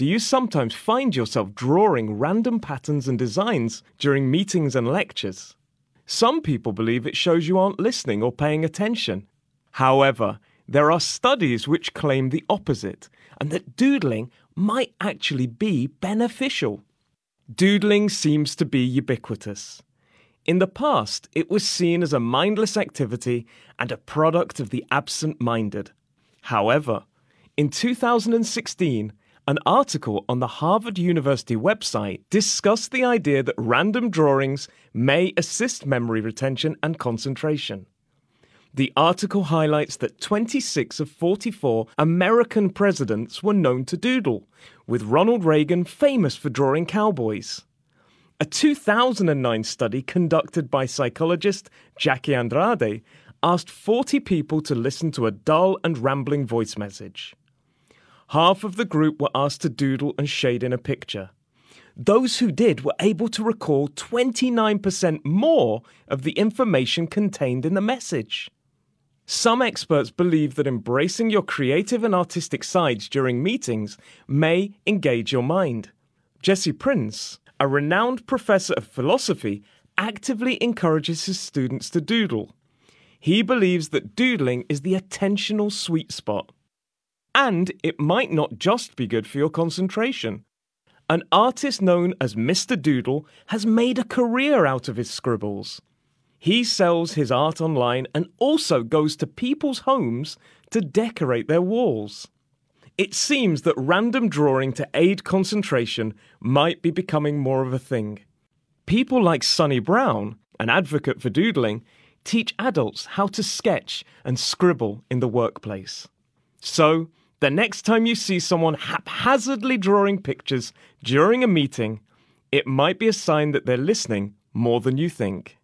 Do you sometimes find yourself drawing random patterns and designs during meetings and lectures? Some people believe it shows you aren't listening or paying attention. However, there are studies which claim the opposite, and that doodling might actually be beneficial. Doodling seems to be ubiquitous. In the past, it was seen as a mindless activity and a product of the absent minded. However, in 2016, an article on the Harvard University website discussed the idea that random drawings may assist memory retention and concentration. The article highlights that 26 of 44 American presidents were known to doodle, with Ronald Reagan famous for drawing cowboys. A 2009 study conducted by psychologist Jackie Andrade asked 40 people to listen to a dull and rambling voice message half of the group were asked to doodle and shade in a picture. Those who did were able to recall 29% more of the information contained in the message. Some experts believe that embracing your creative and artistic sides during meetings may engage your mind. Jesse Prinz, a renowned professor of philosophy, actively encourages his students to doodle. He believes that doodling is the attentional sweet spot and it might not just be good for your concentration. An artist known as Mr. Doodle has made a career out of his scribbles. He sells his art online and also goes to people's homes to decorate their walls. It seems that random drawing to aid concentration might be becoming more of a thing. People like Sunni Brown, an advocate for doodling, teach adults how to sketch and scribble in the workplace. So, the next time you see someone haphazardly drawing pictures during a meeting, it might be a sign that they're listening more than you think.